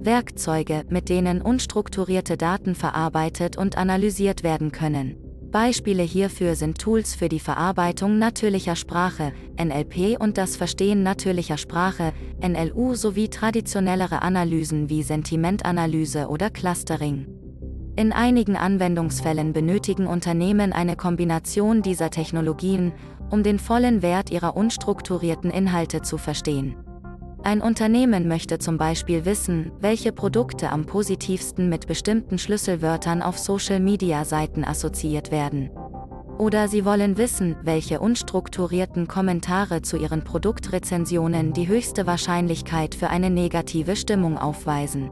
Werkzeuge, mit denen unstrukturierte Daten verarbeitet und analysiert werden können. Beispiele hierfür sind Tools für die Verarbeitung natürlicher Sprache, NLP und das Verstehen natürlicher Sprache, NLU sowie traditionellere Analysen wie Sentimentanalyse oder Clustering. In einigen Anwendungsfällen benötigen Unternehmen eine Kombination dieser Technologien, um den vollen Wert ihrer unstrukturierten Inhalte zu verstehen. Ein Unternehmen möchte zum Beispiel wissen, welche Produkte am positivsten mit bestimmten Schlüsselwörtern auf Social-Media-Seiten assoziiert werden. Oder sie wollen wissen, welche unstrukturierten Kommentare zu ihren Produktrezensionen die höchste Wahrscheinlichkeit für eine negative Stimmung aufweisen.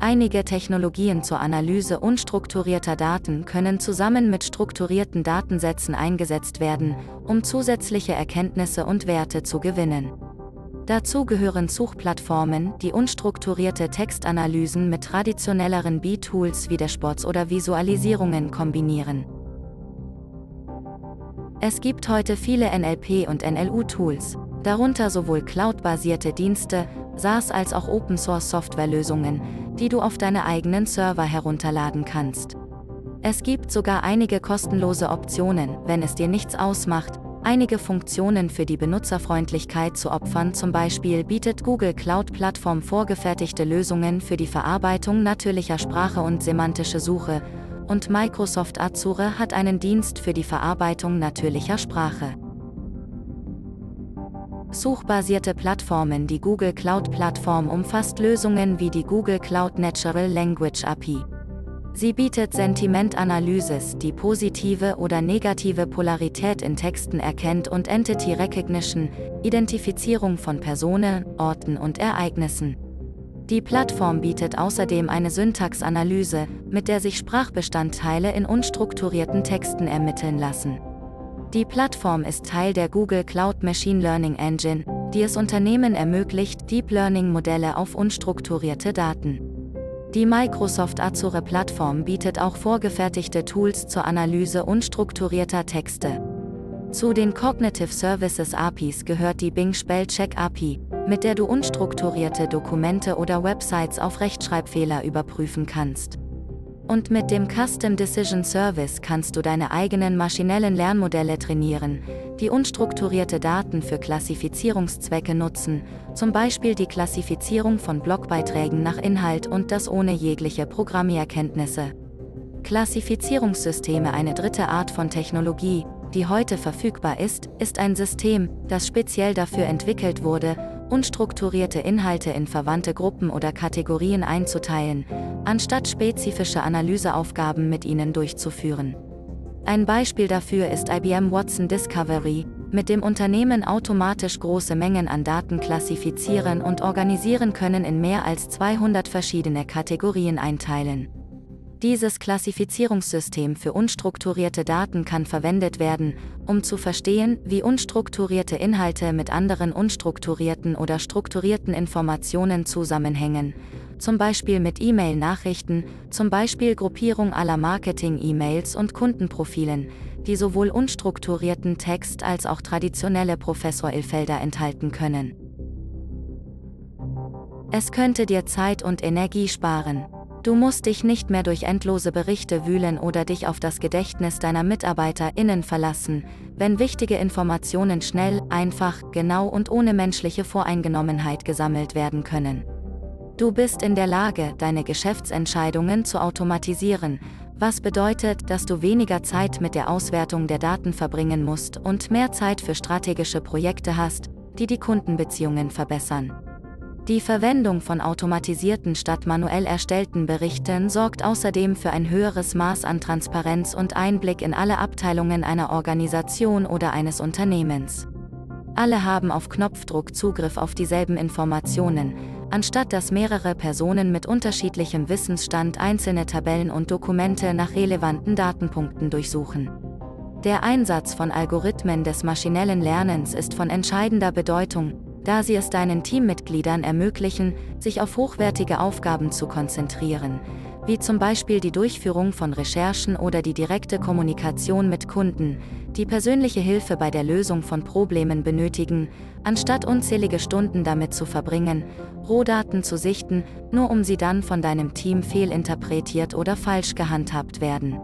Einige Technologien zur Analyse unstrukturierter Daten können zusammen mit strukturierten Datensätzen eingesetzt werden, um zusätzliche Erkenntnisse und Werte zu gewinnen. Dazu gehören Suchplattformen, die unstrukturierte Textanalysen mit traditionelleren B-Tools wie Dashboards oder Visualisierungen kombinieren. Es gibt heute viele NLP- und NLU-Tools, darunter sowohl cloud-basierte Dienste, SaaS als auch Open-Source-Softwarelösungen, die du auf deine eigenen Server herunterladen kannst. Es gibt sogar einige kostenlose Optionen, wenn es dir nichts ausmacht, einige Funktionen für die Benutzerfreundlichkeit zu opfern. Zum Beispiel bietet Google Cloud Plattform vorgefertigte Lösungen für die Verarbeitung natürlicher Sprache und semantische Suche, und Microsoft Azure hat einen Dienst für die Verarbeitung natürlicher Sprache. Suchbasierte Plattformen Die Google Cloud Plattform umfasst Lösungen wie die Google Cloud Natural Language API. Sie bietet Sentimentanalysis, die positive oder negative Polarität in Texten erkennt und Entity Recognition, Identifizierung von Personen, Orten und Ereignissen. Die Plattform bietet außerdem eine Syntaxanalyse, mit der sich Sprachbestandteile in unstrukturierten Texten ermitteln lassen. Die Plattform ist Teil der Google Cloud Machine Learning Engine, die es Unternehmen ermöglicht, Deep Learning-Modelle auf unstrukturierte Daten. Die Microsoft Azure Plattform bietet auch vorgefertigte Tools zur Analyse unstrukturierter Texte. Zu den Cognitive Services APIs gehört die Bing Spellcheck API, mit der du unstrukturierte Dokumente oder Websites auf Rechtschreibfehler überprüfen kannst. Und mit dem Custom Decision Service kannst du deine eigenen maschinellen Lernmodelle trainieren, die unstrukturierte Daten für Klassifizierungszwecke nutzen, zum Beispiel die Klassifizierung von Blogbeiträgen nach Inhalt und das ohne jegliche Programmierkenntnisse. Klassifizierungssysteme Eine dritte Art von Technologie, die heute verfügbar ist, ist ein System, das speziell dafür entwickelt wurde, unstrukturierte Inhalte in verwandte Gruppen oder Kategorien einzuteilen, anstatt spezifische Analyseaufgaben mit ihnen durchzuführen. Ein Beispiel dafür ist IBM Watson Discovery, mit dem Unternehmen automatisch große Mengen an Daten klassifizieren und organisieren können in mehr als 200 verschiedene Kategorien einteilen. Dieses Klassifizierungssystem für unstrukturierte Daten kann verwendet werden, um zu verstehen, wie unstrukturierte Inhalte mit anderen unstrukturierten oder strukturierten Informationen zusammenhängen, zum Beispiel mit E-Mail-Nachrichten, zum Beispiel Gruppierung aller Marketing-E-Mails und Kundenprofilen, die sowohl unstrukturierten Text als auch traditionelle Professor-Felder enthalten können. Es könnte dir Zeit und Energie sparen. Du musst dich nicht mehr durch endlose Berichte wühlen oder dich auf das Gedächtnis deiner MitarbeiterInnen verlassen, wenn wichtige Informationen schnell, einfach, genau und ohne menschliche Voreingenommenheit gesammelt werden können. Du bist in der Lage, deine Geschäftsentscheidungen zu automatisieren, was bedeutet, dass du weniger Zeit mit der Auswertung der Daten verbringen musst und mehr Zeit für strategische Projekte hast, die die Kundenbeziehungen verbessern. Die Verwendung von automatisierten statt manuell erstellten Berichten sorgt außerdem für ein höheres Maß an Transparenz und Einblick in alle Abteilungen einer Organisation oder eines Unternehmens. Alle haben auf Knopfdruck Zugriff auf dieselben Informationen, anstatt dass mehrere Personen mit unterschiedlichem Wissensstand einzelne Tabellen und Dokumente nach relevanten Datenpunkten durchsuchen. Der Einsatz von Algorithmen des maschinellen Lernens ist von entscheidender Bedeutung, da sie es deinen Teammitgliedern ermöglichen, sich auf hochwertige Aufgaben zu konzentrieren, wie zum Beispiel die Durchführung von Recherchen oder die direkte Kommunikation mit Kunden, die persönliche Hilfe bei der Lösung von Problemen benötigen, anstatt unzählige Stunden damit zu verbringen, Rohdaten zu sichten, nur um sie dann von deinem Team fehlinterpretiert oder falsch gehandhabt werden.